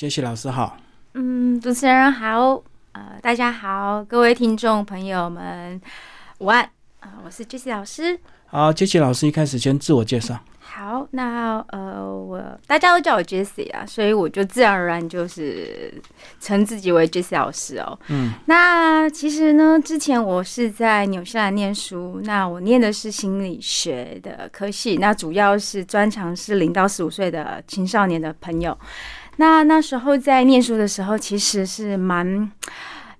杰西老师好。嗯，主持人好，呃，大家好，各位听众朋友们，午安啊、我是 Jessie 老师。好，杰西老师一开始先自我介绍。好，那呃，我大家都叫我 Jessie 啊，所以我就自然而然就是称自己为 Jessie 老师哦。嗯，那其实呢，之前我是在纽西兰念书，那我念的是心理学的科系，那主要是专长是零到十五岁的青少年的朋友。那那时候在念书的时候，其实是蛮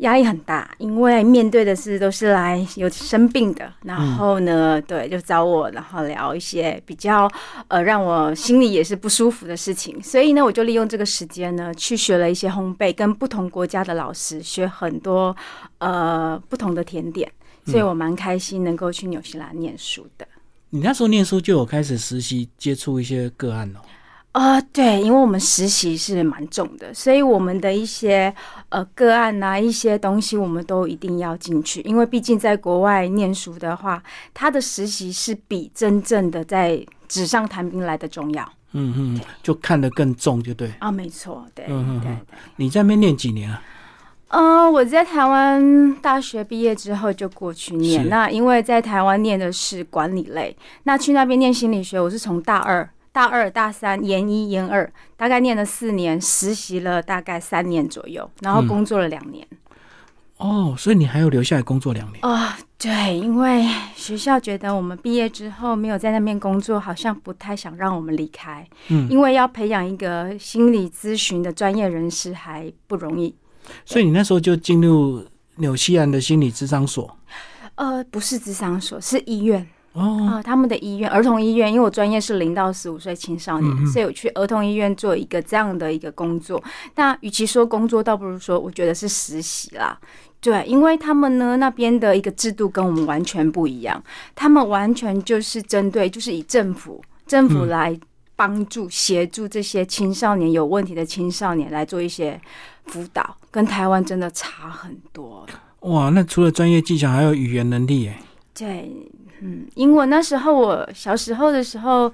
压力很大，因为面对的是都是来有生病的，然后呢，对，就找我，然后聊一些比较呃让我心里也是不舒服的事情，所以呢，我就利用这个时间呢，去学了一些烘焙，跟不同国家的老师学很多呃不同的甜点，所以我蛮开心能够去纽西兰念书的。你那时候念书就有开始实习，接触一些个案哦。呃，对，因为我们实习是蛮重的，所以我们的一些呃个案呐、一些东西，我们都一定要进去，因为毕竟在国外念书的话，他的实习是比真正的在纸上谈兵来的重要嗯嗯，就看得更重，就对。啊，没错，对对嗯嗯对。你在那边念几年啊？呃，我在台湾大学毕业之后就过去念，那因为在台湾念的是管理类，那去那边念心理学，我是从大二、大二、大三、研一、研二，大概念了四年，实习了大概三年左右，然后工作了两年。哦，所以你还有留下来工作两年。啊、对，因为学校觉得我们毕业之后没有在那边工作，好像不太想让我们离开，嗯，因为要培养一个心理咨询的专业人士还不容易。所以你那时候就进入纽西兰的心理智商所。呃，不是智商所，是医院。哦，啊、他们的医院，儿童医院，因为我专业是零到十五岁青少年，所以我去儿童医院做一个这样的一个工作。那与其说工作，倒不如说我觉得是实习啦。对，因为他们呢那边的一个制度跟我们完全不一样，他们完全就是针对，就是以政府政府嗯来帮助协助这些青少年有问题的青少年来做一些辅导，跟台湾真的差很多。哇，那除了专业技巧，还有语言能力耶。对，嗯，英文那时候我小时候的时候，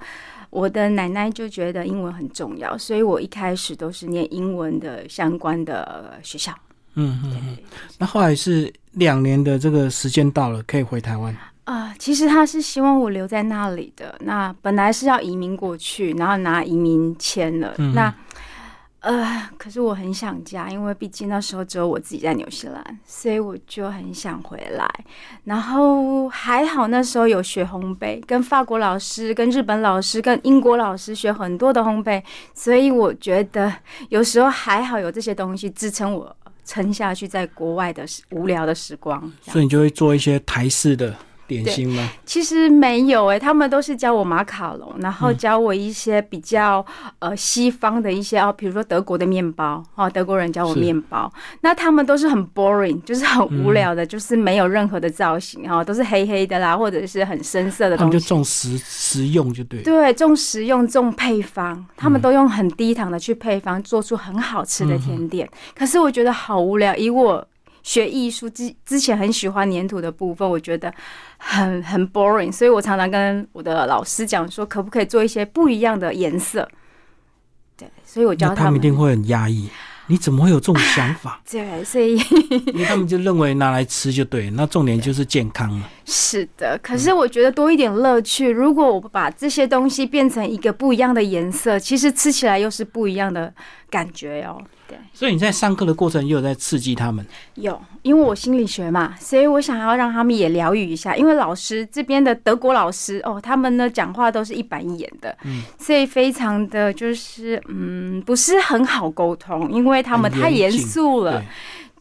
我的奶奶就觉得英文很重要，所以我一开始都是念英文的相关的学校。嗯嗯嗯。那后来是两年的这个时间到了，可以回台湾。啊、其实他是希望我留在那里的。那本来是要移民过去，然后拿移民签了。嗯那呃，可是我很想家，因为毕竟那时候只有我自己在纽西兰，所以我就很想回来。然后还好那时候有学烘焙，跟法国老师、跟日本老师、跟英国老师学很多的烘焙，所以我觉得有时候还好有这些东西支撑我撑下去，在国外的无聊的时光。所以你就会做一些台式的点心吗？其实没有诶、他们都是教我马卡龙，然后教我一些比较呃西方的一些哦，比如说德国的面包哦，德国人教我是面包，那他们都是很 boring，就是很无聊的，就是没有任何的造型哈、哦，都是黑黑的啦，或者是很深色的他们就。重实实用就对。对，重食用，重配方，他们都用很低糖的去配方，做出很好吃的甜点。可是我觉得好无聊，以我学艺术之之前很喜欢粘土的部分，我觉得很很 boring，所以我常常跟我的老师讲说，可不可以做一些不一样的颜色？对，所以我教那他们们一定会很压抑。你怎么会有这种想法？对，所以 因为他们就认为拿来吃就对，那重点就是健康嘛。是的，可是我觉得多一点乐趣。如果我把这些东西变成一个不一样的颜色，其实吃起来又是不一样的感觉哦。对。所以你在上课的过程也有在刺激他们。有，因为我心理学嘛，所以我想要让他们也疗愈一下。因为老师这边的德国老师哦，他们呢讲话都是一板一眼的，嗯所以非常的就是嗯，不是很好沟通，因为他们太严肃了。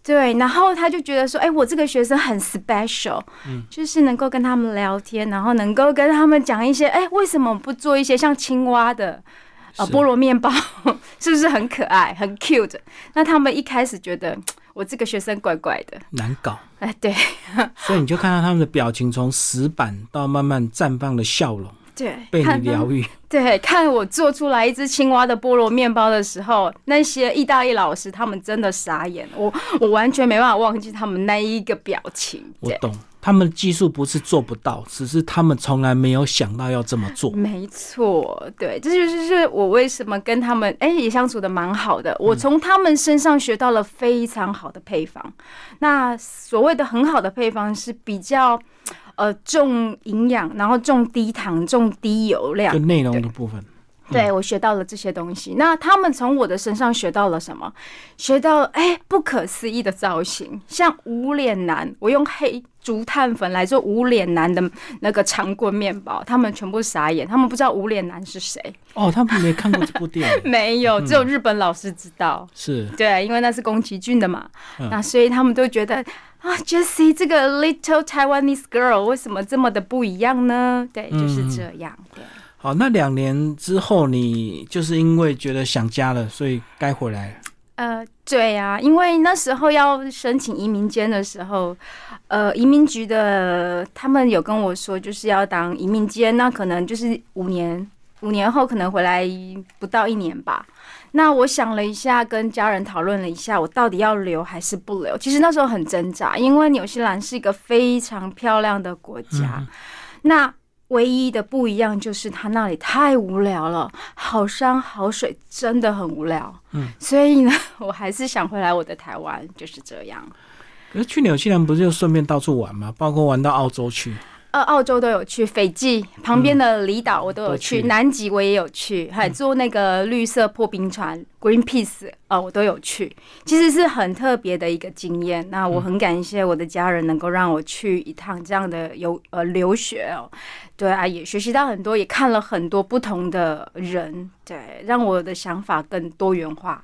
对，对，然后他就觉得说，哎，我这个学生很 special，、嗯就是能够跟他们聊天，然后能够跟他们讲一些，哎，为什么不做一些像青蛙的呃菠萝面包，是不是很可爱、很 cute？那他们一开始觉得 我这个学生怪怪的，难搞。哎，对，所以你就看到他们的表情从死板到慢慢绽放的笑容。对，被你疗愈。对，看我做出来一只青蛙的菠萝面包的时候，那些意大利老师他们真的傻眼，我我完全没办法忘记他们那一个表情。我懂，他们技术不是做不到，只是他们从来没有想到要这么做。没错，对，这就是是我为什么跟他们哎也相处的蛮好的。我从他们身上学到了非常好的配方。那所谓的很好的配方是比较呃重营养，然后重低糖、重低油量就。内容的部分，对我学到了这些东西。那他们从我的身上学到了什么？学到哎不可思议的造型，像无脸男，我用黑竹炭粉来做无脸男的那个长棍面包，他们全部傻眼，他们不知道无脸男是谁。哦，他们没看过这部电影，没有，只有日本老师知道。是对，因为那是宫崎骏的嘛，嗯那所以他们都觉得啊，Jessie 这个 little Taiwanese girl 为什么这么的不一样呢？对，就是这样。对，好。那两年之后，你就是因为觉得想家了，所以该回来了。呃，对啊，因为那时候要申请移民监的时候，呃，移民局的他们有跟我说，就是要当移民监，那可能就是五年，五年后可能回来不到一年吧。那我想了一下，跟家人讨论了一下，我到底要留还是不留？其实那时候很挣扎，因为纽西兰是一个非常漂亮的国家，那唯一的不一样就是它那里太无聊了，好山好水，真的很无聊。嗯，所以呢，我还是想回来我的台湾，就是这样。可是去纽西兰不是就顺便到处玩吗？包括玩到澳洲去。呃，澳洲都有去，斐济旁边的离岛我都有都去，南极我也有去，还坐那个绿色破冰船 Greenpeace 呃，我都有去，其实是很特别的一个经验。那我很感谢我的家人能够让我去一趟这样的游呃留学哦，对啊，也学习到很多，也看了很多不同的人，对，让我的想法更多元化。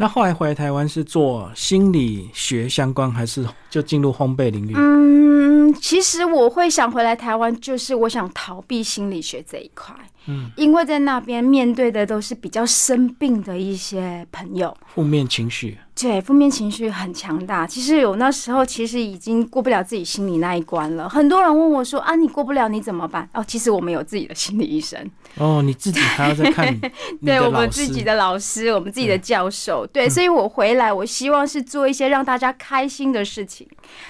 那后来回来台湾是做心理学相关，还是就进入烘焙领域？嗯，其实我会想回来台湾，就是我想逃避心理学这一块。嗯，因为在那边面对的都是比较生病的一些朋友，负面情绪。对，负面情绪很强大。其实有那时候其实已经过不了自己心里那一关了。很多人问我说：“啊，你过不了你怎么办？”哦，其实我们有自己的心理医生，哦，你自己还要再看 对我们自己的老师，我们自己的教授，对，所以我回来，我希望是做一些让大家开心的事情。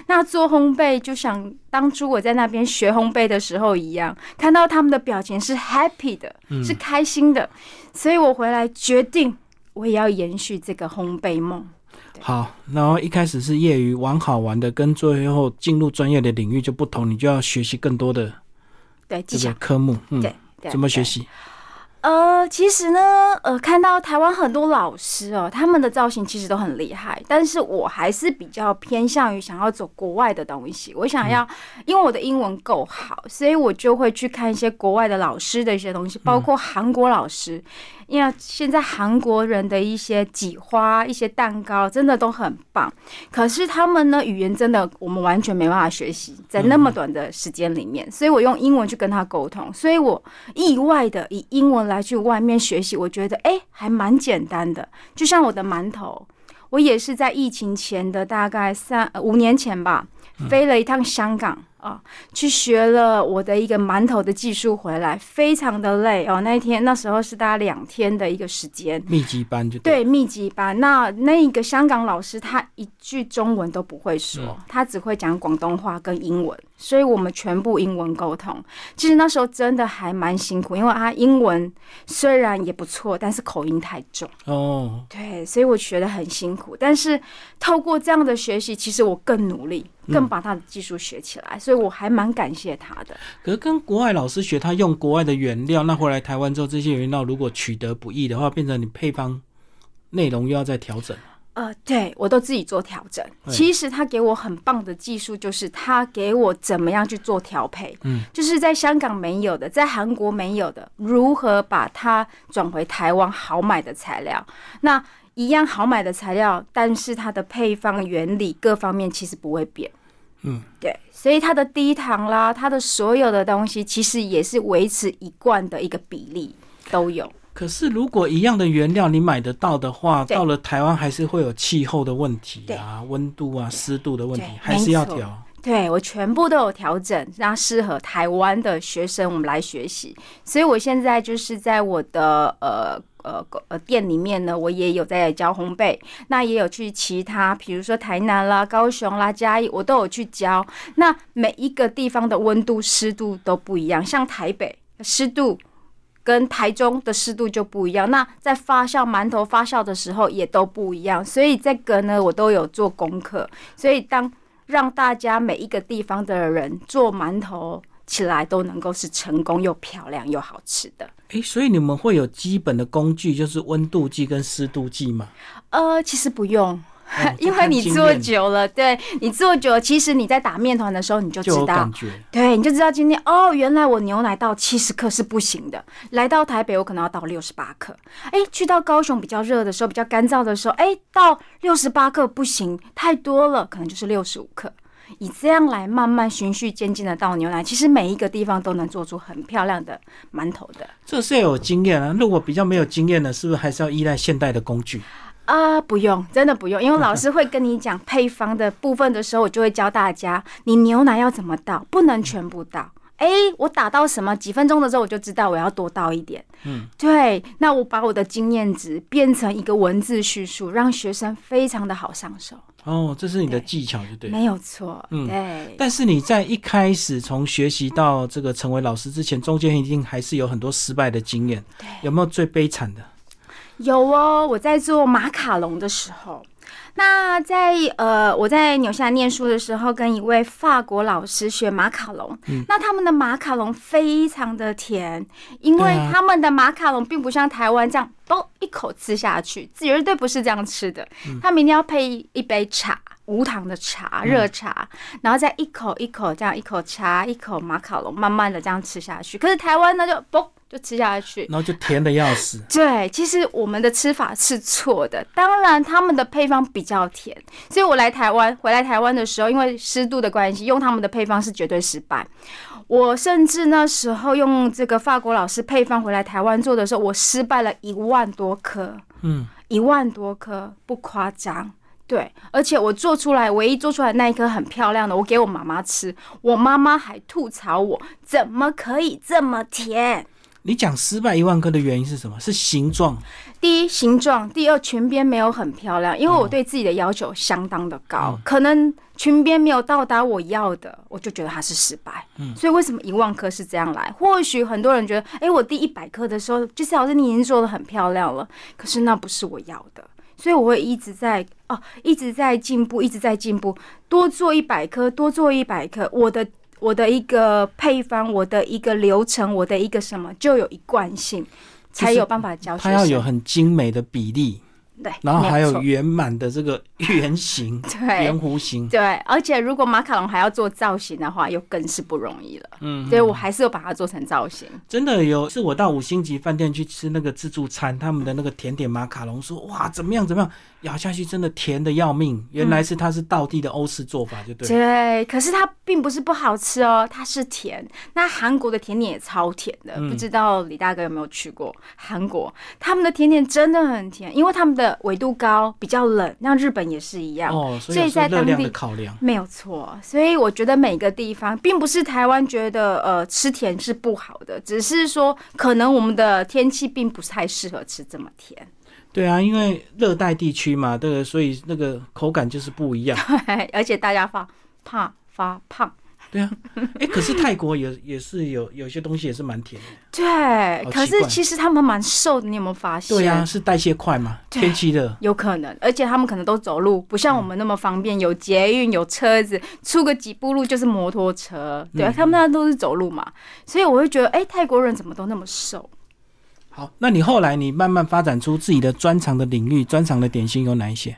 那做烘焙，就像当初我在那边学烘焙的时候一样，看到他们的表情是 happy 的，是开心的，所以我回来决定，我也要延续这个烘焙梦。好，然后一开始是业余玩好玩的，跟最后进入专业的领域就不同，你就要学习更多的对，技巧这个，科目。嗯，对，对怎么学对习？呃，其实呢，呃，看到台湾很多老师哦，他们的造型其实都很厉害，但是我还是比较偏向于想要走国外的东西。我想要，因为我的英文够好，所以我就会去看一些国外的老师的一些东西，包括韩国老师。因为现在韩国人的一些挤花、一些蛋糕真的都很棒，可是他们呢，语言真的我们完全没办法学习，在那么短的时间里面，所以我用英文去跟他沟通，所以我意外的以英文来去外面学习，我觉得诶还蛮简单的，就像我的馒头。我也是在疫情前的大概三呃五年前吧，飞了一趟香港啊，去学了我的一个馒头的技术回来，非常的累哦。那一天那时候是大概两天的一个时间，密集班就对密集班。那那个香港老师他一句中文都不会说，他只会讲广东话跟英文，所以我们全部英文沟通。其实那时候真的还蛮辛苦，因为他英文虽然也不错，但是口音太重。哦，对，所以我学的很辛苦，但是透过这样的学习，其实我更努力，更把他的技术学起来，所以我还蛮感谢他的。可是跟国外老师学，他用国外的原料，那回来台湾之后，这些原料如果取得不易的话，变成你配方内容又要再调整。呃，对我都自己做调整。其实他给我很棒的技术，就是他给我怎么样去做调配，嗯，就是在香港没有的，在韩国没有的，如何把它转回台湾好买的材料。那一样好买的材料，但是它的配方原理各方面其实不会变。嗯，对，所以它的低糖啦，它的所有的东西其实也是维持一贯的一个比例都有。可是如果一样的原料你买得到的话，到了台湾还是会有气候的问题啊、温度啊、湿度的问题对，还是要调。对我全部都有调整，让适合台湾的学生我们来学习。所以我现在就是在我的呃呃呃店里面呢，我也有在教烘焙，那也有去其他，比如说台南啦、高雄啦、嘉义，我都有去教。那每一个地方的温度、湿度都不一样，像台北湿度。跟台中的湿度就不一样，那在发酵馒头发酵的时候也都不一样，所以这个呢我都有做功课，所以当让大家每一个地方的人做馒头起来都能够是成功又漂亮又好吃的。诶，所以你们会有基本的工具，就是温度计跟湿度计吗？呃，其实不用。哦 因为你做久了，对你做久了，其实你在打面团的时候你就知道。对，你就知道今天哦，原来我牛奶到七十克是不行的，来到台北我可能要到六十八克，哎，去到高雄比较热的时候，比较干燥的时候，哎，到六十八克不行，太多了，可能就是六十五克。以这样来慢慢循序渐进的倒牛奶，其实每一个地方都能做出很漂亮的馒头的。这是要有经验啊。如果比较没有经验的，是不是还是要依赖现代的工具？啊，不用，真的不用，因为老师会跟你讲配方的部分的时候，我就会教大家，你牛奶要怎么倒，不能全部倒。哎，我打到什么几分钟的时候，我就知道我要多倒一点。嗯，对，那我把我的经验值变成一个文字叙述，让学生非常的好上手。哦，这是你的技巧，就对。没有错，嗯对。但是你在一开始从学习到这个成为老师之前，中间一定还是有很多失败的经验。对有没有最悲惨的？有哦，我在做马卡龙的时候，那在呃我在纽西兰念书的时候，跟一位法国老师学马卡龙，嗯。那他们的马卡龙非常的甜，因为他们的马卡龙并不像台湾这样，嘣一口吃下去，绝对不是这样吃的，嗯。他们一定要配一杯茶。无糖的茶，热茶，然后再一口一口这样，一口茶，一口马卡龙，慢慢的这样吃下去。可是台湾呢，就嘣就吃下去，然后就甜的要死。对，其实我们的吃法是错的。当然，他们的配方比较甜，所以我来台湾，回来台湾的时候，因为湿度的关系，用他们的配方是绝对失败。我甚至那时候用这个法国老师配方回来台湾做的时候，我失败了一万多颗，嗯，一万多颗，不夸张。对，而且我做出来，唯一做出来那一颗很漂亮的，我给我妈妈吃，我妈妈还吐槽我怎么可以这么甜。你讲失败一万颗的原因是什么？是形状。第一形状，第二裙边没有很漂亮，因为我对自己的要求相当的高，可能裙边没有到达我要的，我就觉得它是失败。嗯所以为什么一万颗是这样来？或许很多人觉得，哎、我第一百颗的时候，就是老师你已经做的很漂亮了，可是那不是我要的。所以我会一直在哦，一直在进步，一直在进步，多做一百颗，多做一百颗，我的我的一个配方，我的一个流程，我的一个什么，就有一贯性，才有办法教学生。它要有很精美的比例，对，然后还有圆满的这个 圆形、对圆弧形。对，而且如果马卡龙还要做造型的话，又更是不容易了。嗯，所以我还是有把它做成造型。真的有，是我到五星级饭店去吃那个自助餐，他们的那个甜点马卡龙，说哇怎么样怎么样，咬下去真的甜的要命。原来是它是道地的欧式做法，就对了。对，可是它并不是不好吃哦，它是甜。那韩国的甜点也超甜的，嗯不知道李大哥有没有去过韩国？他们的甜点真的很甜，因为他们的纬度高，比较冷，那日本也是一样。哦，所以在当地的考量。没有错，所以我觉得每个地方并不是台湾觉得呃吃甜是不好的，只是说可能我们的天气并不太适合吃这么甜。对啊，因为热带地区嘛，这个所以那个口感就是不一样。对，而且大家发怕发胖，对啊，哎，可是泰国也 也是有有些东西也是蛮甜的。对，可是其实他们蛮瘦的，你有没有发现？对啊，是代谢快嘛，天气热。有可能，而且他们可能都走路，不像我们那么方便，有捷运，有车子，出个几步路就是摩托车。对啊，嗯他们那都是走路嘛，所以我会觉得，哎、泰国人怎么都那么瘦？好，那你后来你慢慢发展出自己的专长的领域，专长的点心有哪一些？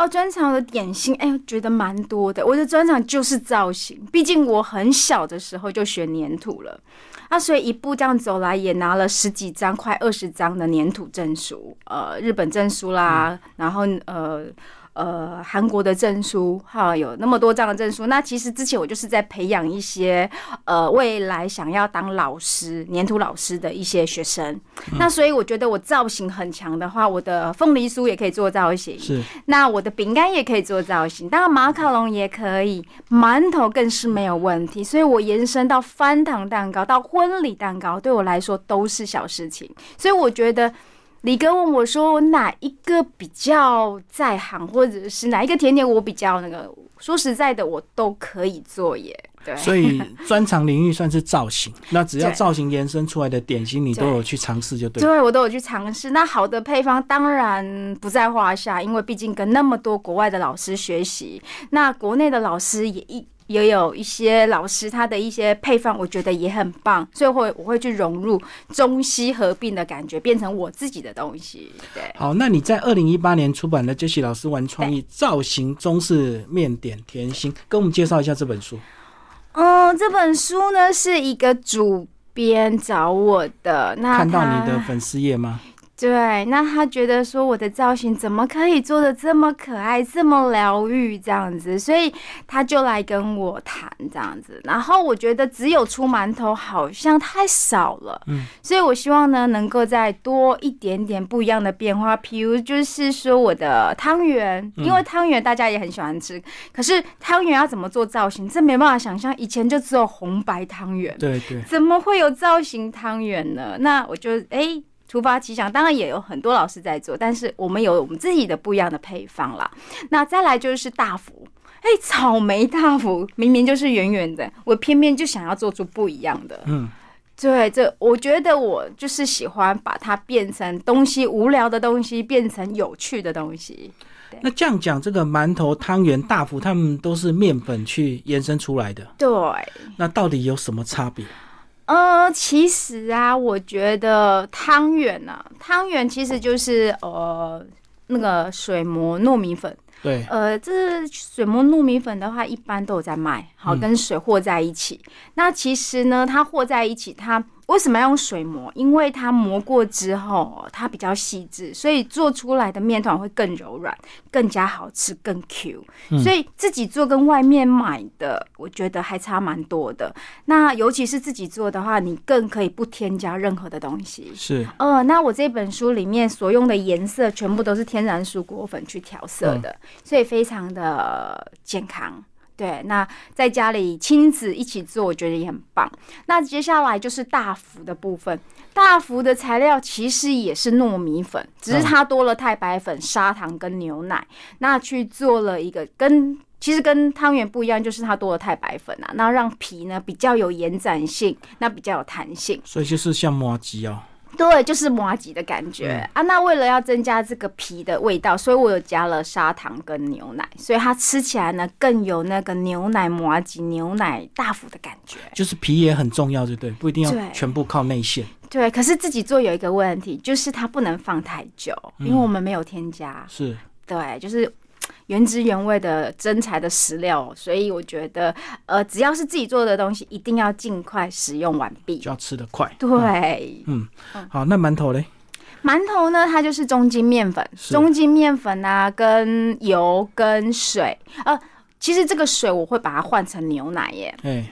哦，专场的点心，哎、觉得蛮多的。我的专场就是造型，毕竟我很小的时候就学粘土了，啊，所以一步这样走来，也拿了十几张、快二十张的粘土证书，呃，日本证书啦，然后呃呃韩国的证书，哈，有那么多张的证书。那其实之前我就是在培养一些呃未来想要当老师、粘土老师的一些学生。那所以我觉得我造型很强的话，我的凤梨酥也可以做造型，是。那我的饼干也可以做造型，当然马卡龙也可以，馒头更是没有问题。所以我延伸到翻糖蛋糕、到婚礼蛋糕，对我来说都是小事情。所以我觉得。李哥问我说：“哪一个比较在行，或者是哪一个甜点我比较那个？说实在的，我都可以做耶。对，所以专长领域算是造型。那只要造型延伸出来的点心，你都有去尝试就对。对，我都有去尝试。那好的配方当然不在话下，因为毕竟跟那么多国外的老师学习，那国内的老师也一。也有一些老师他的一些配方，我觉得也很棒，所以会我会去融入中西合并的感觉，变成我自己的东西。对，好，那你在二零一八年出版的《杰西老师玩创意造型中式面点甜心》，跟我们介绍一下这本书。嗯，这本书呢是一个主编找我的，那看到你的粉丝页吗？对，那他觉得说我的造型怎么可以做的这么可爱、这么疗愈这样子，所以他就来跟我谈这样子。然后我觉得只有出馒头好像太少了，嗯，所以我希望呢能够再多一点点不一样的变化，譬如就是说我的汤圆，因为汤圆大家也很喜欢吃，可是汤圆要怎么做造型，这没办法想象，以前就只有红白汤圆，对对，怎么会有造型汤圆呢？那我就哎。突发奇想，当然也有很多老师在做，但是我们有我们自己的不一样的配方啦。那再来就是大福，哎，草莓大福明明就是圆圆的，我偏偏就想要做出不一样的。嗯，对，这我觉得我就是喜欢把它变成东西无聊的东西变成有趣的东西。那这样讲，这个馒头、汤圆、大福，他们都是面粉去延伸出来的。对，那到底有什么差别？呃，其实啊，我觉得汤圆呢，汤圆其实就是呃那个水磨糯米粉。对。呃，这水磨糯米粉的话，一般都有在卖，好跟水和在一起。那其实呢，它和在一起，它。为什么要用水磨？因为它磨过之后，它比较细致，所以做出来的面团会更柔软、更加好吃、更 Q。所以自己做跟外面买的，我觉得还差蛮多的。那尤其是自己做的话，你更可以不添加任何的东西。是。呃，那我这本书里面所用的颜色全部都是天然蔬果粉去调色的，所以非常的健康。对，那在家里亲子一起做，我觉得也很棒。那接下来就是大福的部分，大福的材料其实也是糯米粉，只是它多了太白粉、砂糖跟牛奶，那去做了一个跟其实跟汤圆不一样，就是它多了太白粉啊，那让皮呢比较有延展性，那比较有弹性，所以就是像麻吉哦。对，就是麻吉的感觉啊。那为了要增加这个皮的味道，所以我有加了砂糖跟牛奶，所以它吃起来呢更有那个牛奶麻吉、牛奶大福的感觉。就是皮也很重要，对不对？不一定要全部靠内馅。对，可是自己做有一个问题，就是它不能放太久，因为我们没有添加。是，对，就是。原汁原味的真材的食料，所以我觉得，呃，只要是自己做的东西，一定要尽快使用完毕，就要吃得快。对，嗯，好，那馒头嘞？馒头呢，它就是中筋面粉，中筋面粉啊，跟油跟水。呃，其实这个水我会把它换成牛奶耶，哎，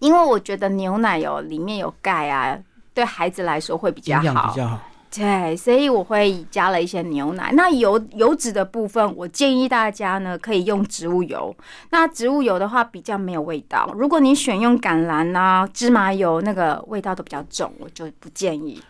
因为我觉得牛奶有里面有钙啊，对孩子来说会比较好，比较好。对，所以我会加了一些牛奶。那油油脂的部分，我建议大家呢可以用植物油。那植物油的话比较没有味道。如果你选用橄榄啊、芝麻油，那个味道都比较重，我就不建议。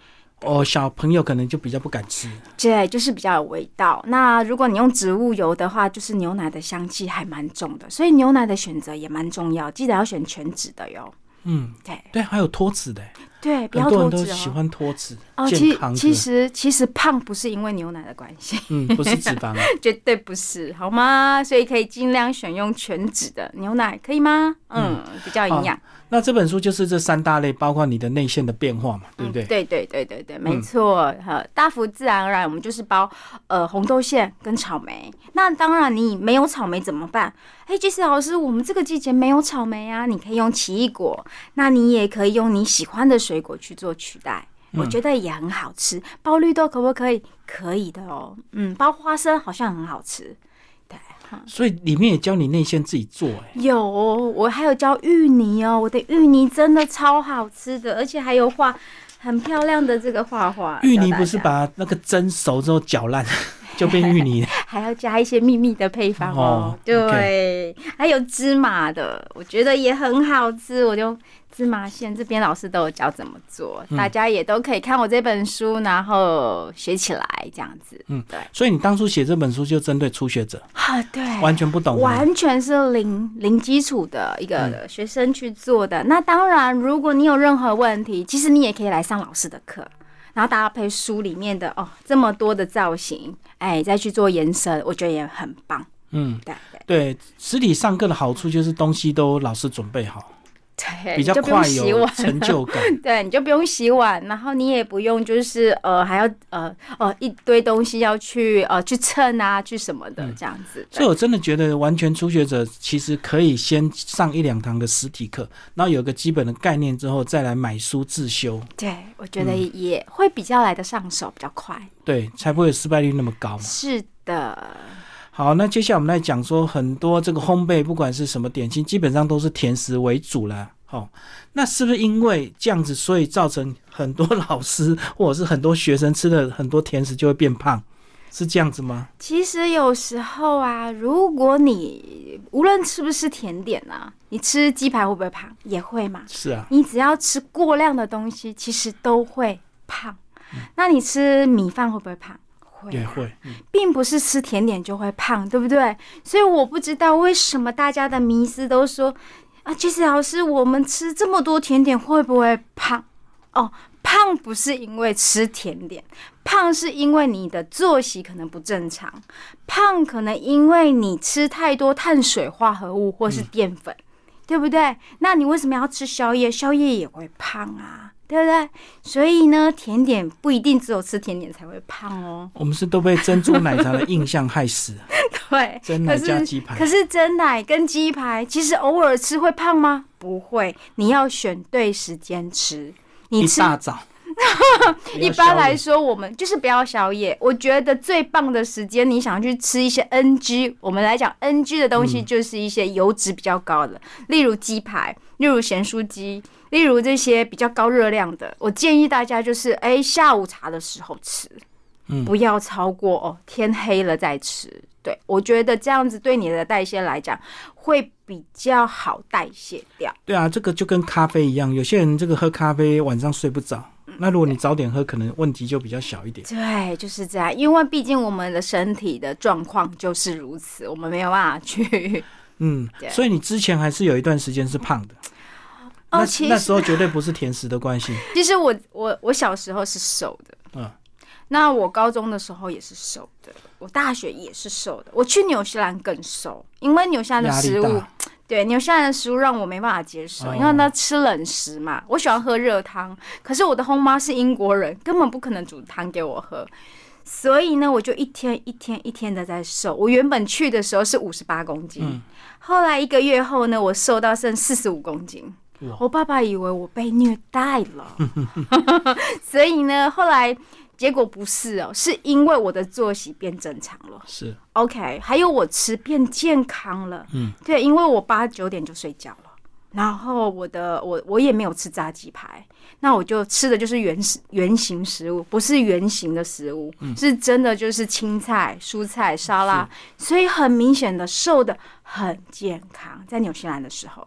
哦，小朋友可能就比较不敢吃。对，就是比较有味道。那如果你用植物油的话，就是牛奶的香气还蛮重的，所以牛奶的选择也蛮重要，记得要选全脂的哟。嗯，对对，还有脱脂的。对，不要脱脂哦。喜欢脱脂哦。其其实其实胖不是因为牛奶的关系，嗯，不是脂肪，绝对不是，好吗？所以可以尽量选用全脂的牛奶，可以吗？嗯，比较营养。那这本书就是这三大类，包括你的内馅的变化嘛，对不对？对对对对对，没错。哈，大福自然而然，我们就是包呃红豆馅跟草莓。那当然，你没有草莓怎么办？哎，杰斯老师，我们这个季节没有草莓啊，你可以用奇异果，那你也可以用你喜欢的水果去做取代，我觉得也很好吃。包绿豆可不可以？可以的哦。嗯，包花生好像很好吃。对，所以里面也教你内馅自己做，哎，有我还有教芋泥哦，我的芋泥真的超好吃的，而且还有画很漂亮的这个画画。芋泥不是把那个蒸熟之后搅烂？就变芋泥，还要加一些秘密的配方哦。对，还有芝麻的，我觉得也很好吃。我就芝麻馅这边老师都有教怎么做，大家也都可以看我这本书，然后学起来这样子。嗯，对。所以你当初写这本书就针对初学者啊？对，完全不懂，完全是零零基础的一个学生去做的。那当然，如果你有任何问题，其实你也可以来上老师的课。然后搭配书里面的哦，这么多的造型，哎，再去做延伸，我觉得也很棒。嗯，对对，实体上课的好处就是东西都老师准备好。对，比较快有成就感。对，你就不用洗碗，然后你也不用就是呃还要呃哦一堆东西要去呃去称啊去什么的这样子。所以我真的觉得完全初学者其实可以先上一两堂的实体课，然后有个基本的概念之后再来买书自修。对，我觉得也会比较来的上手，比较快。对，才不会失败率那么高。是的。好，那接下来我们来讲说很多这个烘焙，不管是什么点心，基本上都是甜食为主了。好，那是不是因为这样子，所以造成很多老师或者是很多学生吃了很多甜食就会变胖？是这样子吗？其实有时候啊，如果你无论吃不吃甜点啊，你吃鸡排会不会胖？也会嘛。是啊。你只要吃过量的东西，其实都会胖。那你吃米饭会不会胖？也会，并不是吃甜点就会胖，对不对？所以我不知道为什么大家的迷思都说啊，其实老师，我们吃这么多甜点会不会胖？哦，胖不是因为吃甜点，胖是因为你的作息可能不正常，胖可能因为你吃太多碳水化合物或是淀粉，对不对？那你为什么要吃宵夜？宵夜也会胖啊。对不对？所以呢，甜点不一定只有吃甜点才会胖哦。我们是都被珍珠奶茶的印象害死。对，真奶加鸡排。可是真奶跟鸡排，其实偶尔吃会胖吗？不会。你要选对时间吃。你一大早。一般来说，我们就是不要宵夜。我觉得最棒的时间，你想去吃一些 NG，我们来讲 NG 的东西，就是一些油脂比较高的，例如鸡排，例如咸酥鸡。例如这些比较高热量的，我建议大家就是，哎，下午茶的时候吃，嗯，不要超过哦，天黑了再吃。对我觉得这样子对你的代谢来讲会比较好代谢掉。对啊，这个就跟咖啡一样，有些人这个喝咖啡晚上睡不着，那如果你早点喝，可能问题就比较小一点。对，就是这样，因为毕竟我们的身体的状况就是如此，我们没有办法去。嗯，所以你之前还是有一段时间是胖的。那那时候绝对不是甜食的关系。其实我我我小时候是瘦的，嗯，那我高中的时候也是瘦的，我大学也是瘦的，我去纽西兰更瘦，因为纽西兰的食物，对纽西兰的食物让我没办法接受，因为他吃冷食嘛，我喜欢喝热汤，可是我的后妈是英国人，根本不可能煮汤给我喝，所以呢，我就一天一天一天的在瘦。我原本去的时候是五十八公斤，后来一个月后呢，我瘦到剩四十五公斤。我爸爸以为我被虐待了，所以呢，后来结果不是哦，是因为我的作息变正常了。是 OK，还有我吃变健康了。嗯，对，因为我八九点就睡觉了。然后我的我我也没有吃炸鸡排，那我就吃的就是原食原形食物，不是圆形的食物，是真的就是青菜、蔬菜、沙拉，所以很明显的瘦的很健康。在纽西兰的时候，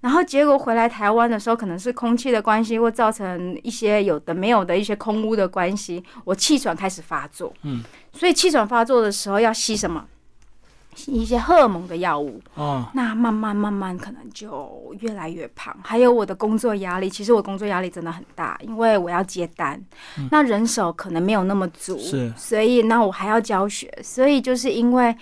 然后结果回来台湾的时候，可能是空气的关系，或造成一些有的没有的一些空污的关系，我气喘开始发作。嗯，所以气喘发作的时候要吸什么？一些荷尔蒙的药物，哦，那慢慢慢慢可能就越来越胖。还有我的工作压力，其实我工作压力真的很大，因为我要接单，那人手可能没有那么足，是，所以那我还要教学，所以就是因为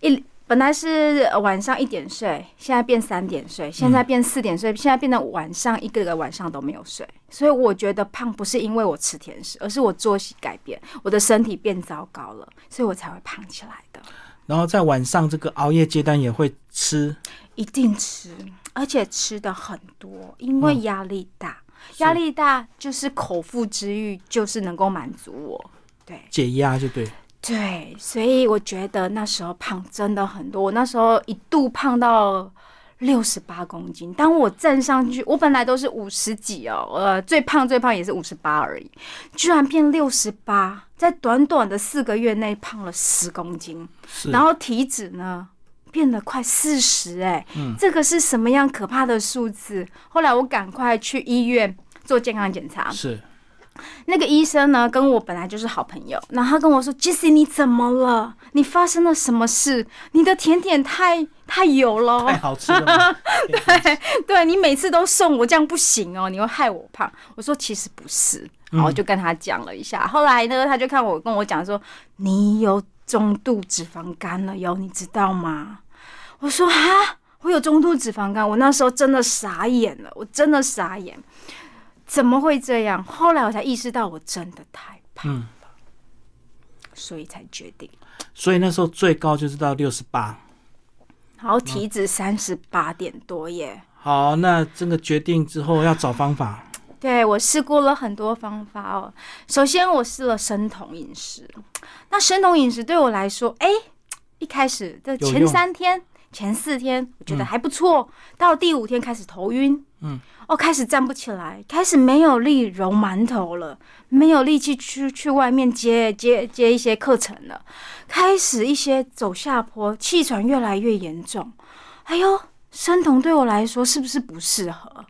一本来是晚上一点睡，现在变三点睡，现在变四点睡，现在变得晚上一个个晚上都没有睡。所以我觉得胖不是因为我吃甜食，而是我作息改变，我的身体变糟糕了，所以我才会胖起来的。然后在晚上这个熬夜接单也会吃，一定吃，而且吃的很多，因为压力大，压力大就是口腹之欲就是能够满足我，对，解压就对，对，所以我觉得那时候胖真的很多，我那时候一度胖到六十八公斤。当我站上去，我本来都是五十几哦，呃，最胖最胖也是五十八而已，居然变六十八，在短短的四个月内胖了十公斤，然后体脂呢变得快四十，哎，这个是什么样可怕的数字？后来我赶快去医院做健康检查，是，那个医生呢，跟我本来就是好朋友，然后他跟我说：“Jessie，你怎么了？你发生了什么事？你的甜点太太油了太哦，好吃了，对，对你每次都送我，这样不行哦，你会害我胖。”我说：“其实不是。”然后我就跟他讲了一下。后来呢，他就看我跟我讲说：“你有中度脂肪肝了哟，你知道吗？”我说：“啊，我有中度脂肪肝。”我那时候真的傻眼了，我真的傻眼，怎么会这样？后来我才意识到，我真的太胖。了，所以才决定。所以那时候最高就是到六十八。然后体脂三十八点多耶。好，那这个决定之后要找方法，对我试过了很多方法哦。首先我试了生酮饮食，那生酮饮食对我来说，哎，一开始的前三天、前四天我觉得还不错，到第五天开始头晕，嗯，哦，开始站不起来，开始没有力揉馒头了，没有力气去去外面接接接一些课程了，开始一些走下坡，气喘越来越严重。哎呦，生酮对我来说是不是不适合？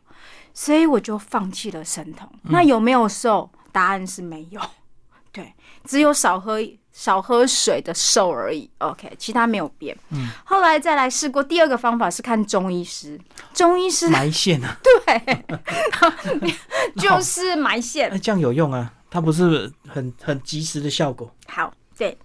所以我就放弃了生酮。那有没有瘦？答案是没有，对，只有少喝少喝水的瘦而已。OK，其他没有变。嗯，后来再来试过第二个方法是看中医师，中医师埋线啊，对，就是埋线那，。这样有用啊，它不是很很及时的效果。好，对。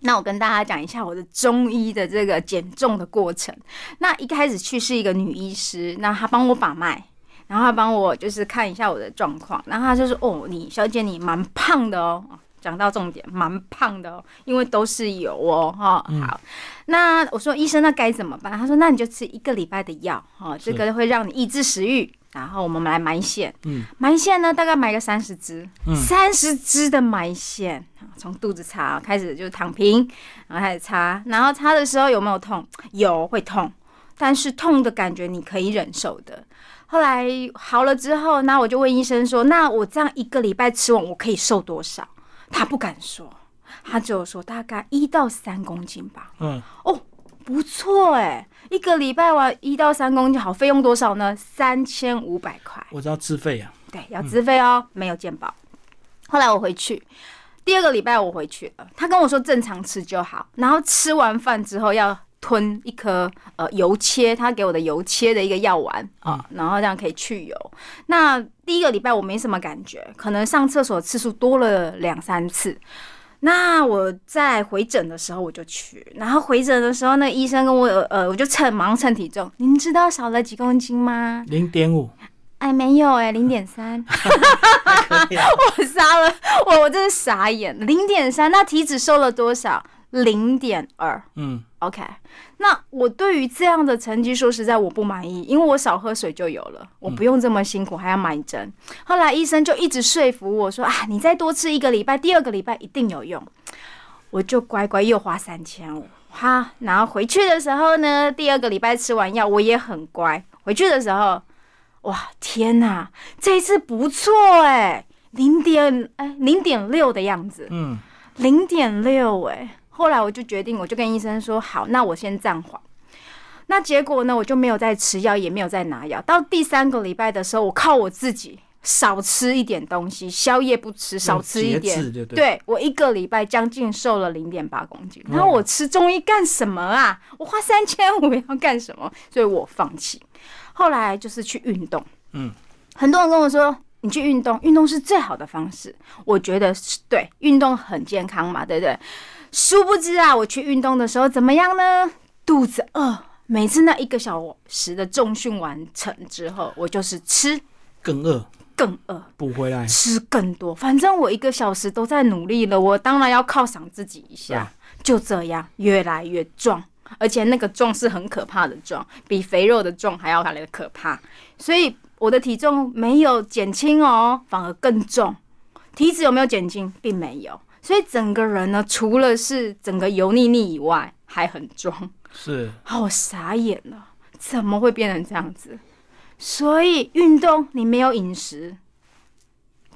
那我跟大家讲一下我的中医的这个减重的过程。那一开始去是一个女医师，那她帮我把脉，然后她帮我就是看一下我的状况，然后她就说：“哦，你小姐你蛮胖的哦。”讲到重点，蛮胖的哦，因为都是油哦，哈、好，那我说医生，那该怎么办？他说，那你就吃一个礼拜的药，哈、这个会让你抑制食欲。然后我们来埋线，嗯，埋线呢，大概埋个三十支，三十支的埋线，从肚子擦开始就是躺平，然后开始擦，然后擦的时候有没有痛？有，会痛，但是痛的感觉你可以忍受的。后来好了之后，那我就问医生说：“那我这样一个礼拜吃完，我可以瘦多少？”他不敢说，他只有说大概一到三公斤吧。嗯，哦，不错哎，一个礼拜玩一到三公斤，好，费用多少呢？三千五百块。我知道自费啊，对，要自费哦，没有健保。后来我回去，第二个礼拜我回去了，他跟我说正常吃就好，然后吃完饭之后要吞一颗呃油切，他给我的油切的一个药丸啊，然后这样可以去油。那第一个礼拜我没什么感觉，可能上厕所次数多了两三次。那我在回诊的时候我就去，然后回诊的时候，那医生跟我呃，我就称，忙称体重，您知道少了几公斤吗？零点五，哎，没有哎、零点三。我杀了，我我真是傻眼，零点三，那体脂瘦了多少？零点二。嗯，OK，那我对于这样的成绩，说实在我不满意，因为我少喝水就有了，我不用这么辛苦还要买针。后来医生就一直说服我说啊，你再多吃一个礼拜，第二个礼拜一定有用。我就乖乖又花三千五，哈，然后回去的时候呢，第二个礼拜吃完药，我也很乖。回去的时候，哇，天哪，这一次不错哎，零点哎零点六的样子，嗯，零点六哎。后来我就决定，我就跟医生说，好，那我先暂缓。那结果呢，我就没有再吃药，也没有再拿药。到第三个礼拜的时候，我靠我自己少吃一点东西，宵夜不吃，少吃一点，对我一个礼拜将近瘦了零点八公斤，然后我吃中医干什么啊？我花三千五要干什么？所以我放弃。后来就是去运动，嗯，很多人跟我说。你去运动，运动是最好的方式。我觉得是对，运动很健康嘛，对不对？殊不知啊，我去运动的时候怎么样呢？肚子饿。每次那一个小时的重训完成之后，我就是吃更饿，更饿，补回来。吃更多。反正我一个小时都在努力了，我当然要犒赏自己一下。就这样，越来越壮，而且那个壮是很可怕的壮，比肥肉的壮还要来的可怕。所以我的体重没有减轻哦，反而更重。体脂有没有减轻，并没有。所以整个人呢，除了是整个油腻腻以外，还很装。是，啊，我傻眼了，怎么会变成这样子？所以运动你没有饮食，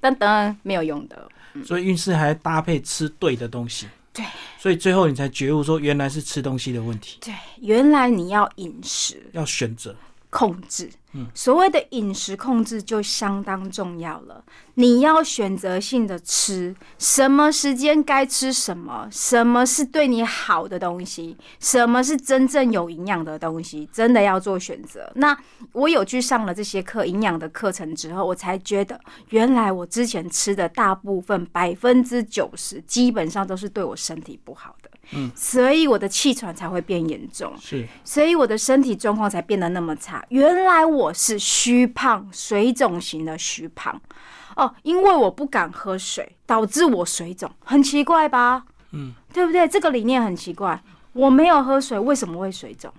噔噔没有用的。所以运势还搭配吃对的东西。对，所以最后你才觉悟说，原来是吃东西的问题，对，原来你要饮食要选择。控制，所谓的饮食控制就相当重要了。你要选择性的吃，什么时间该吃什么，什么是对你好的东西，什么是真正有营养的东西，真的要做选择。那我有去上了这些课，营养的课程之后，我才觉得，原来我之前吃的大部分百分之九十，基本上都是对我身体不好的。嗯，所以我的气喘才会变严重，是，所以我的身体状况才变得那么差。原来我是虚胖，水肿型的虚胖哦，因为我不敢喝水，导致我水肿，很奇怪吧？嗯，对不对？这个理念很奇怪。我没有喝水，为什么会水肿？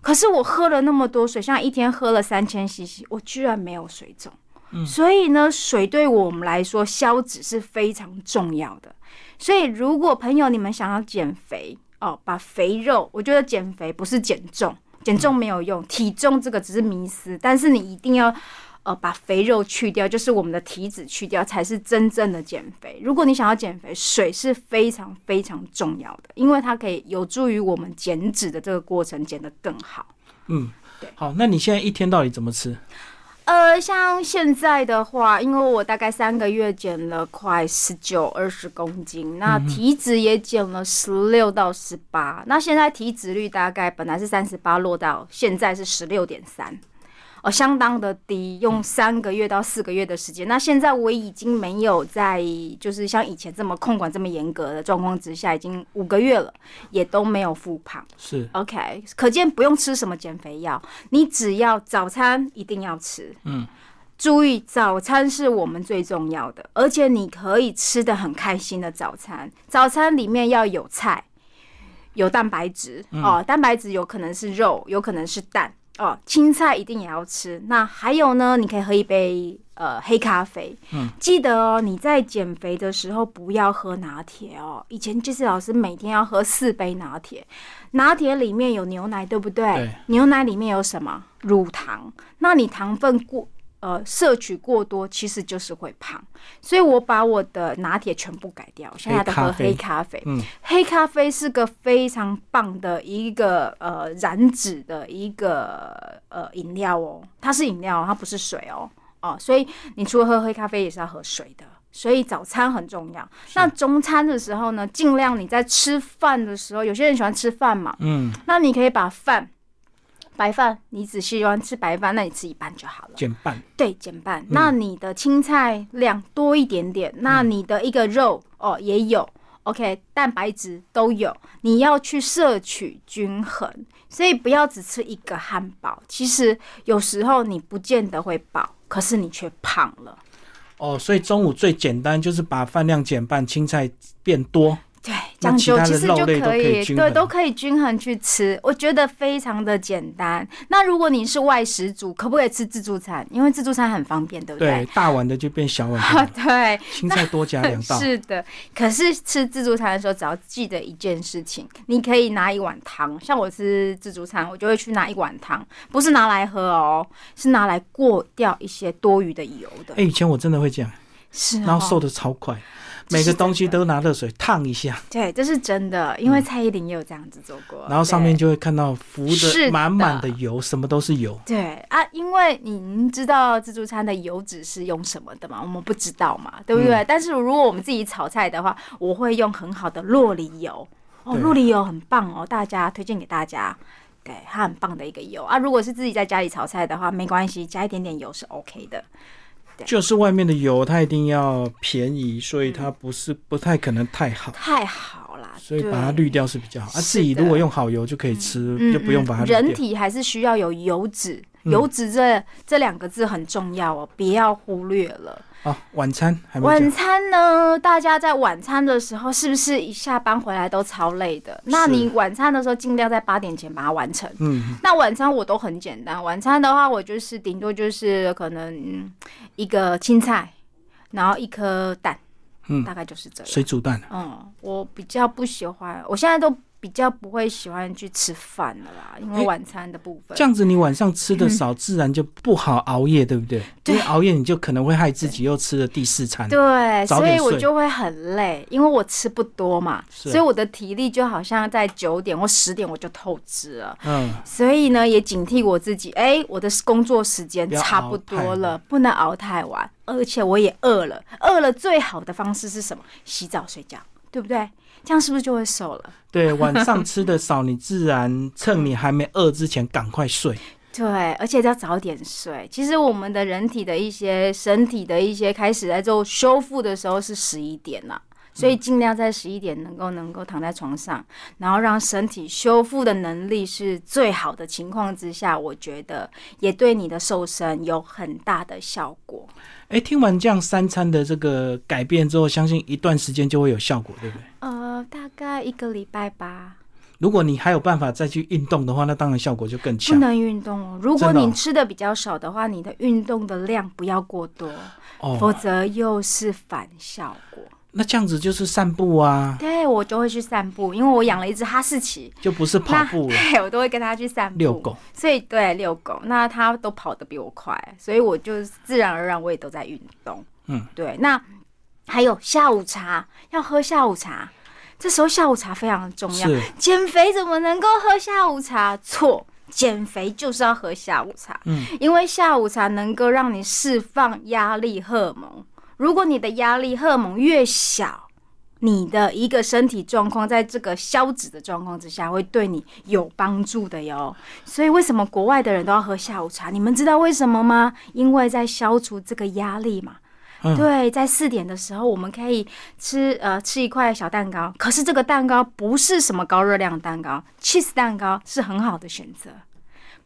可是我喝了那么多水，像一天喝了三千 CC，我居然没有水肿。嗯，所以呢，水对我们来说消脂是非常重要的。所以，如果朋友你们想要减肥哦，把肥肉，我觉得减肥不是减重，减重没有用，体重这个只是迷思。但是你一定要呃把肥肉去掉，就是我们的体脂去掉，才是真正的减肥。如果你想要减肥，水是非常非常重要的，因为它可以有助于我们减脂的这个过程减得更好。嗯，对。好，那你现在一天到底怎么吃？呃，像现在的话，因为我大概三个月减了快十九二十公斤，那体脂也减了十六到十八，那现在体脂率大概本来是三十八，落到现在是十六点三。哦，相当的低，用三个月到四个月的时间。那现在我已经没有在，就是像以前这么控管这么严格的状况之下，已经五个月了，也都没有复胖。是，OK，可见不用吃什么减肥药，你只要早餐一定要吃。嗯，注意早餐是我们最重要的，而且你可以吃的很开心的早餐。早餐里面要有菜，有蛋白质哦，蛋白质有可能是肉，有可能是蛋。哦，青菜一定也要吃。那还有呢？你可以喝一杯呃黑咖啡。嗯，记得哦，你在减肥的时候不要喝拿铁哦。以前就是老师每天要喝四杯拿铁，拿铁里面有牛奶，对不对？对。牛奶里面有什么？乳糖。那你糖分过。呃，摄取过多其实就是会胖，所以我把我的拿铁全部改掉，现在都喝黑咖啡。嗯，黑咖啡是个非常棒的一个呃燃脂的一个呃饮料哦，它是饮料，它不是水哦哦，所以你除了喝黑咖啡也是要喝水的，所以早餐很重要。那中餐的时候呢，尽量你在吃饭的时候，有些人喜欢吃饭嘛，嗯，那你可以把饭。白饭，你只喜欢吃白饭，那你吃一半就好了。减半，对，减半。那你的青菜量多一点点，那你的一个肉哦也有，OK，蛋白质都有，你要去摄取均衡，所以不要只吃一个汉堡。其实有时候你不见得会饱，可是你却胖了。哦，所以中午最简单就是把饭量减半，青菜变多。对，讲究其实就可以，对，都可以均衡去吃，我觉得非常的简单。那如果你是外食族，可不可以吃自助餐？因为自助餐很方便，对不对？对，大碗的就变小碗。对，青菜多加两道。是的，可是吃自助餐的时候，只要记得一件事情，你可以拿一碗汤。像我吃自助餐，我就会去拿一碗汤，不是拿来喝哦，是拿来过掉一些多余的油的。哎，以前我真的会这样，是，然后瘦的超快。每个东西都拿热水烫一下，对，这是真的，因为蔡依林也有这样子做过。然后上面就会看到浮的满满的油，什么都是油。对啊，因为您知道自助餐的油脂是用什么的吗？我们不知道嘛，对不对？但是如果我们自己炒菜的话，我会用很好的洛梨油哦，洛梨油很棒哦，大家推荐给大家，对，它很棒的一个油啊。如果是自己在家里炒菜的话，没关系，加一点点油是 OK 的。就是外面的油，它一定要便宜，所以它不是不太可能太好。太好啦，所以把它滤掉是比较好。啊，自己如果用好油就可以吃，就不用把它。人体还是需要有油脂，油脂这这两个字很重要哦，不要忽略了。啊，晚餐还没晚餐呢？大家在晚餐的时候是不是一下班回来都超累的？那你晚餐的时候尽量在八点前把它完成。嗯，那晚餐我都很简单。晚餐的话，我就是顶多就是可能一个青菜，然后一颗蛋。嗯大概就是这样。水煮蛋，嗯，我比较不喜欢，我现在都比较不会喜欢去吃饭了啦，因为晚餐的部分。这样子你晚上吃的少，自然就不好熬夜，对不对？对因为熬夜你就可能会害自己又吃了第四餐。对，所以我就会很累，因为我吃不多嘛，所以我的体力就好像在九点或十点我就透支了。嗯，所以呢，也警惕我自己，哎、我的工作时间差不多了，不能熬太晚，而且我也饿了，饿了最好的方式是什么？洗澡睡觉，对不对？这样是不是就会瘦了？对，晚上吃的少，你自然趁你还没饿之前赶快睡。对，而且要早点睡。其实我们的人体的一些身体的一些开始在做修复的时候是十一点呐、所以尽量在十一点能够能够躺在床上，然后让身体修复的能力是最好的情况之下，我觉得也对你的瘦身有很大的效果。哎，听完这样三餐的这个改变之后，相信一段时间就会有效果，对不对？呃，大概一个礼拜吧，如果你还有办法再去运动的话，那当然效果就更强不。能运动哦。如果你吃的比较少的话，你的运动的量不要过多，哦，否则又是反效果。那这样子就是散步啊，对我就会去散步，因为我养了一只哈士奇，就不是跑步了，对我都会跟它去散步遛，狗。所以对遛狗，那它都跑得比我快，所以我就自然而然我也都在运动。嗯，对。那还有下午茶，要喝下午茶，这时候下午茶非常的重要。减肥怎么能够喝下午茶？错，减肥就是要喝下午茶，嗯，因为下午茶能够让你释放压力荷尔蒙。如果你的压力荷尔蒙越小，你的一个身体状况在这个消脂的状况之下，会对你有帮助的哟。所以为什么国外的人都要喝下午茶？你们知道为什么吗？因为在消除这个压力嘛。嗯对，在四点的时候，我们可以吃呃吃一块小蛋糕，可是这个蛋糕不是什么高热量蛋糕，cheese 蛋糕是很好的选择，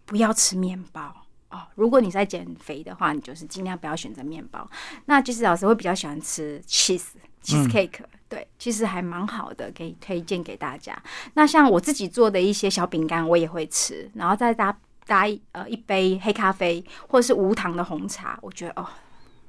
不要吃面包哦。如果你在减肥的话，你就是尽量不要选择面包。那其实老师会比较喜欢吃 cheese cheese cake，、对，其实还蛮好的，可以推荐给大家。那像我自己做的一些小饼干，我也会吃，然后再搭搭一呃一杯黑咖啡或者是无糖的红茶，我觉得哦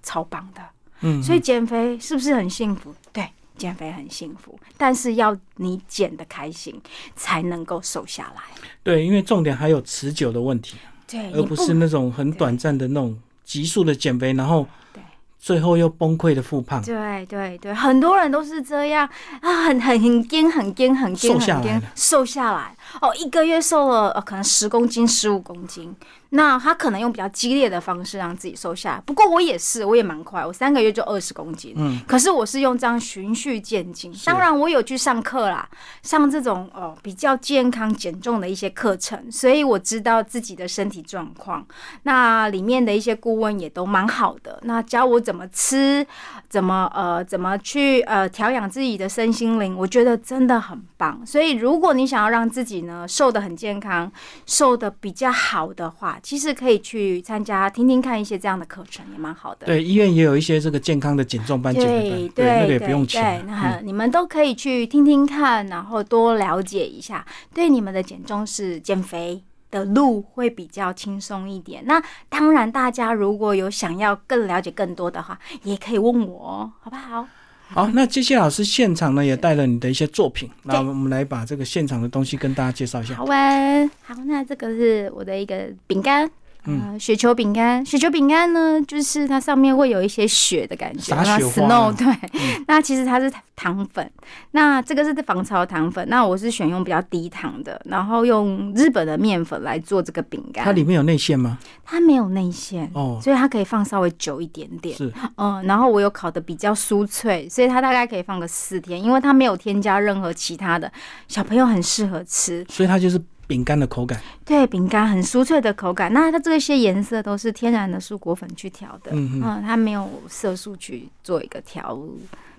超棒的。嗯，所以减肥是不是很幸福？对，减肥很幸福，但是要你减的开心，才能够瘦下来。对，因为重点还有持久的问题，对，而不是那种很短暂的那种急速的减肥，然后对。最后又崩溃的复胖。对对对，很多人都是这样。啊，很很很坚，很坚，很坚，瘦下来了。很惊，瘦下来。哦，一个月瘦了呃，可能十公斤、十五公斤。那他可能用比较激烈的方式让自己瘦下来。不过我也是，我也蛮快，我三个月就二十公斤。嗯，可是我是用这样循序渐进。当然，我有去上课啦，上这种哦比较健康减重的一些课程，所以我知道自己的身体状况。那里面的一些顾问也都蛮好的，那教我怎么吃，怎么呃怎么去呃调养自己的身心灵，我觉得真的很棒。所以如果你想要让自己呢瘦的很健康，瘦的比较好的话，其实可以去参加听听看一些这样的课程，也蛮好的。对，医院也有一些这个健康的减重班、减肥对班，那个也对不用钱。那你们都可以去听听看，然后多了解一下，对你们的减重是减肥。的路会比较轻松一点。那当然，大家如果有想要更了解更多的话，也可以问我哦，好不好？好，那接下来老师现场呢也带了你的一些作品，那我们来把这个现场的东西跟大家介绍一下。好啊，好，那这个是我的一个饼干。嗯。呃，雪球饼干，雪球饼干呢，就是它上面会有一些雪的感觉，那撒雪花 snow 啊对，那其实它是糖粉，那这个是防潮糖粉，那我是选用比较低糖的，然后用日本的面粉来做这个饼干，它里面有内馅吗？它没有内馅，哦，所以它可以放稍微久一点点，是。嗯，然后我有烤的比较酥脆，所以它大概可以放个四天，因为它没有添加任何其他的，小朋友很适合吃。所以它就是饼干的口感。对，饼干很酥脆的口感，那它这些颜色都是天然的蔬果粉去调的，嗯嗯它没有色素去做一个调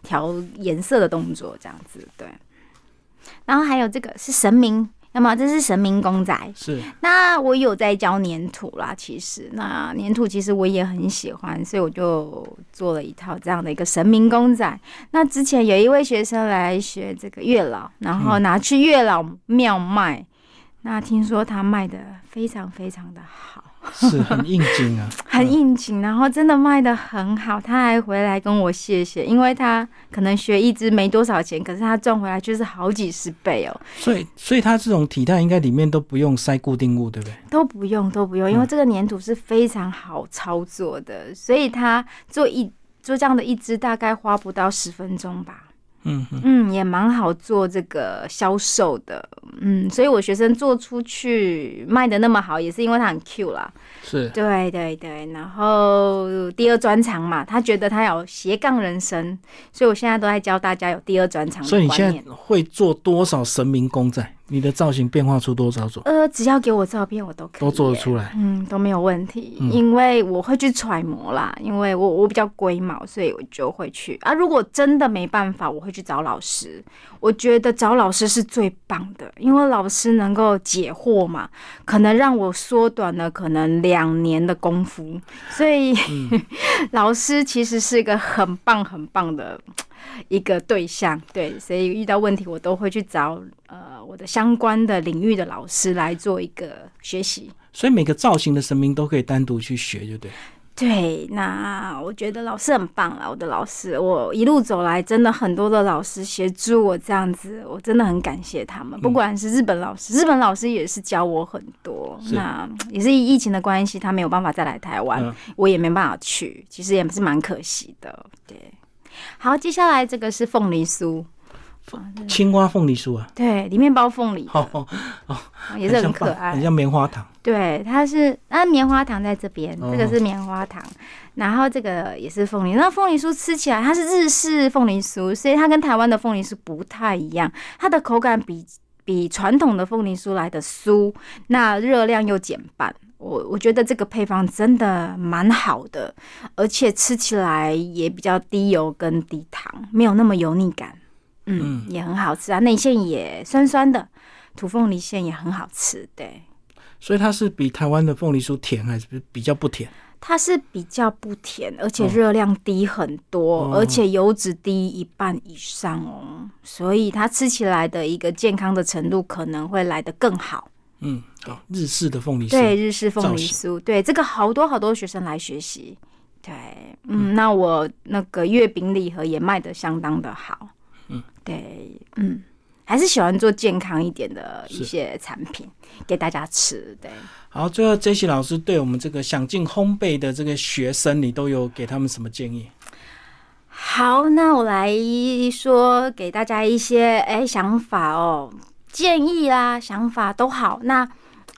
调颜色的动作，这样子对。然后还有这个是神明，那么这是神明公仔，是。那我有在教粘土啦，其实。那粘土其实我也很喜欢，所以我就做了一套这样的一个神明公仔。那之前有一位学生来学这个月老，然后拿去月老庙卖，那听说他卖的非常非常的好。是很应景啊，很应景，然后真的卖的很好，他还回来跟我谢谢，因为他可能学一支没多少钱，可是他赚回来就是好几十倍哦，所以所以他这种体态应该里面都不用塞固定物，对不对？都不用都不用，因为这个粘土是非常好操作的，所以他做一做这样的一支大概花不到十分钟吧。嗯嗯，嗯，也蛮好做这个销售的，嗯，所以我学生做出去卖的那么好，也是因为他很 Q 啦，是对对对，然后第二专长嘛，他觉得他有斜杠人生，所以我现在都在教大家有第二专长所以你。现在会做多少神明公仔？你的造型变化出多少种？呃，只要给我照片，我都可以都做得出来。嗯，都没有问题，嗯因为我会去揣摩啦，因为我我比较龟毛，所以我就会去啊。如果真的没办法，我会去找老师。我觉得找老师是最棒的，因为老师能够解惑嘛，可能让我缩短了可能两年的功夫，所以、老师其实是一个很棒很棒的。一个对象，对，所以遇到问题我都会去找呃我的相关的领域的老师来做一个学习。所以每个造型的神明都可以单独去学，就对。对，那我觉得老师很棒啦，我的老师，我一路走来真的很多的老师协助我这样子，我真的很感谢他们。不管是日本老师，日本老师也是教我很多。那也是疫情的关系，他没有办法再来台湾，嗯我也没办法去，其实也是蛮可惜的。对，好，接下来这个是凤梨酥，青蛙凤梨酥啊，对，里面包凤梨哦，哦，也是很可爱很。像棉花糖。对，它是啊，棉花糖在这边，哦这个是棉花糖，然后这个也是凤梨。那凤梨酥吃起来，它是日式凤梨酥，所以它跟台湾的凤梨酥不太一样，它的口感比比传统的凤梨酥来的酥，那热量又减半。我我觉得这个配方真的蛮好的，而且吃起来也比较低油跟低糖，没有那么油腻感，嗯，也很好吃啊，内馅也酸酸的，土凤梨馅也很好吃，对。所以它是比台湾的凤梨酥甜，还是比较不甜？它是比较不甜，而且哦热量低很多，哦而且油脂低一半以上哦，所以它吃起来的一个健康的程度可能会来得更好。嗯，好，日式的凤梨酥。对，日式凤梨酥，对这个好多好多学生来学习。对，嗯，那我那个月饼礼盒也卖的相当的好。嗯，对，嗯，还是喜欢做健康一点的一些产品给大家吃。对。好，最后 J C 老师对我们这个想进烘焙的这个学生，你都有给他们什么建议？好，那我来说给大家一些哎想法哦，建议啦，想法都好。那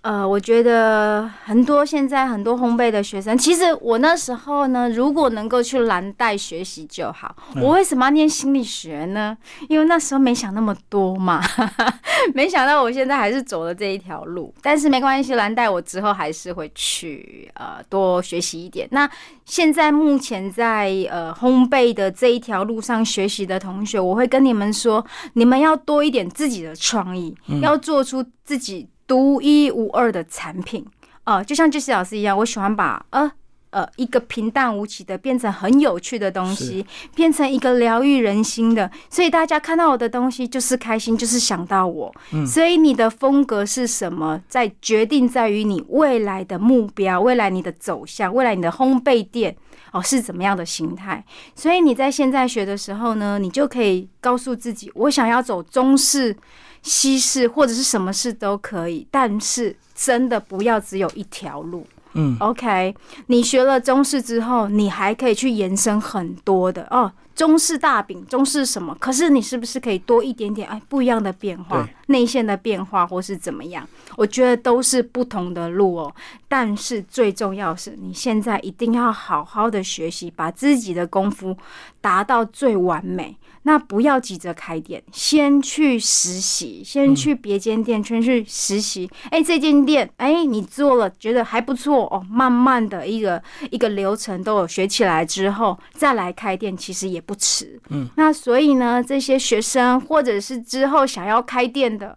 呃，我觉得很多现在很多烘焙的学生，其实我那时候呢，如果能够去蓝带学习就好。嗯我为什么要念心理学呢？因为那时候没想那么多嘛，没想到我现在还是走了这一条路。但是没关系，蓝带我之后还是会去呃多学习一点。那现在目前在呃烘焙的这一条路上学习的同学，我会跟你们说，你们要多一点自己的创意，要做出自己独一无二的产品。呃，就像杰西老师一样，我喜欢把呃。呃，一个平淡无奇的变成很有趣的东西，变成一个疗愈人心的，所以大家看到我的东西就是开心，就是想到我。所以你的风格是什么，在决定在于你未来的目标，未来你的走向，未来你的烘焙店哦是怎么样的形态。所以你在现在学的时候呢，你就可以告诉自己，我想要走中式、西式或者是什么式都可以，但是真的不要只有一条路。嗯，OK，你学了中式之后，你还可以去延伸很多的哦。中式大饼，中式什么？可是你是不是可以多一点点哎不一样的变化，内线的变化或是怎么样？我觉得都是不同的路哦。但是最重要是你现在一定要好好的学习，把自己的功夫达到最完美。那不要急着开店，先去实习，先去别间店，先去实习。哎、这间店，哎、你做了觉得还不错哦，慢慢的一个一个流程都有学起来之后，再来开店，其实也不迟。嗯，那所以呢，这些学生或者是之后想要开店的，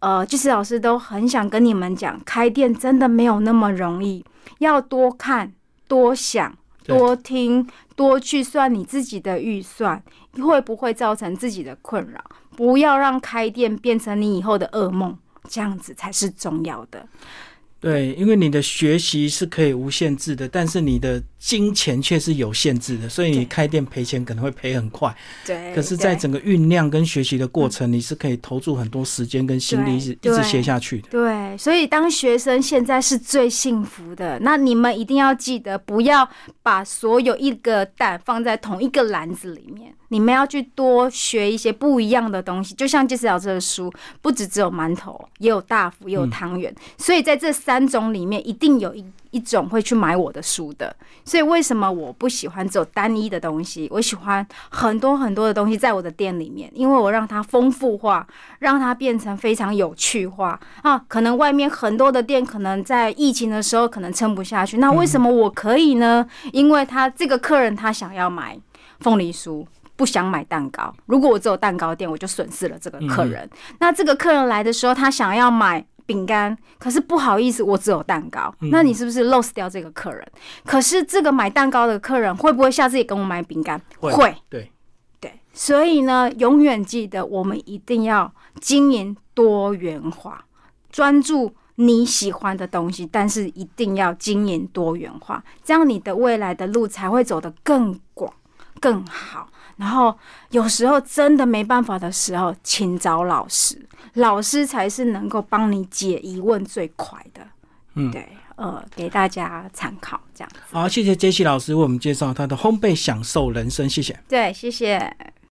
呃，就是老师都很想跟你们讲，开店真的没有那么容易，要多看、多想、对多听、多去算你自己的预算，会不会造成自己的困扰？不要让开店变成你以后的噩梦，这样子才是重要的。对，因为你的学习是可以无限制的，但是你的金钱却是有限制的，所以你开店赔钱可能会赔很快。对可是，在整个酝酿跟学习的过程，你是可以投注很多时间跟心力，一直一直学下去的。对，所以当学生现在是最幸福的。那你们一定要记得，不要把所有一个蛋放在同一个篮子里面。你们要去多学一些不一样的东西。就像介师老师的书，不只只有馒头，也有大福，也有汤圆。所以在这三种里面，一定有一一种会去买我的书的。所以为什么我不喜欢只有单一的东西？我喜欢很多很多的东西在我的店里面，因为我让它丰富化，让它变成非常有趣化啊。可能外面很多的店，可能在疫情的时候可能撑不下去，那为什么我可以呢？因为他这个客人他想要买凤梨酥。不想买蛋糕，如果我只有蛋糕店，我就损失了这个客人。那这个客人来的时候，他想要买饼干，可是不好意思，我只有蛋糕。那你是不是 lose 掉这个客人？可是这个买蛋糕的客人会不会下次也跟我买饼干？会，对，对。所以呢，永远记得我们一定要经营多元化，专注你喜欢的东西，但是一定要经营多元化，这样你的未来的路才会走得更广、更好。然后有时候真的没办法的时候，请找老师，老师才是能够帮你解疑问最快的。嗯对，呃，给大家参考这样子。好，谢谢杰西老师为我们介绍他的烘焙享受人生，谢谢。对，谢谢。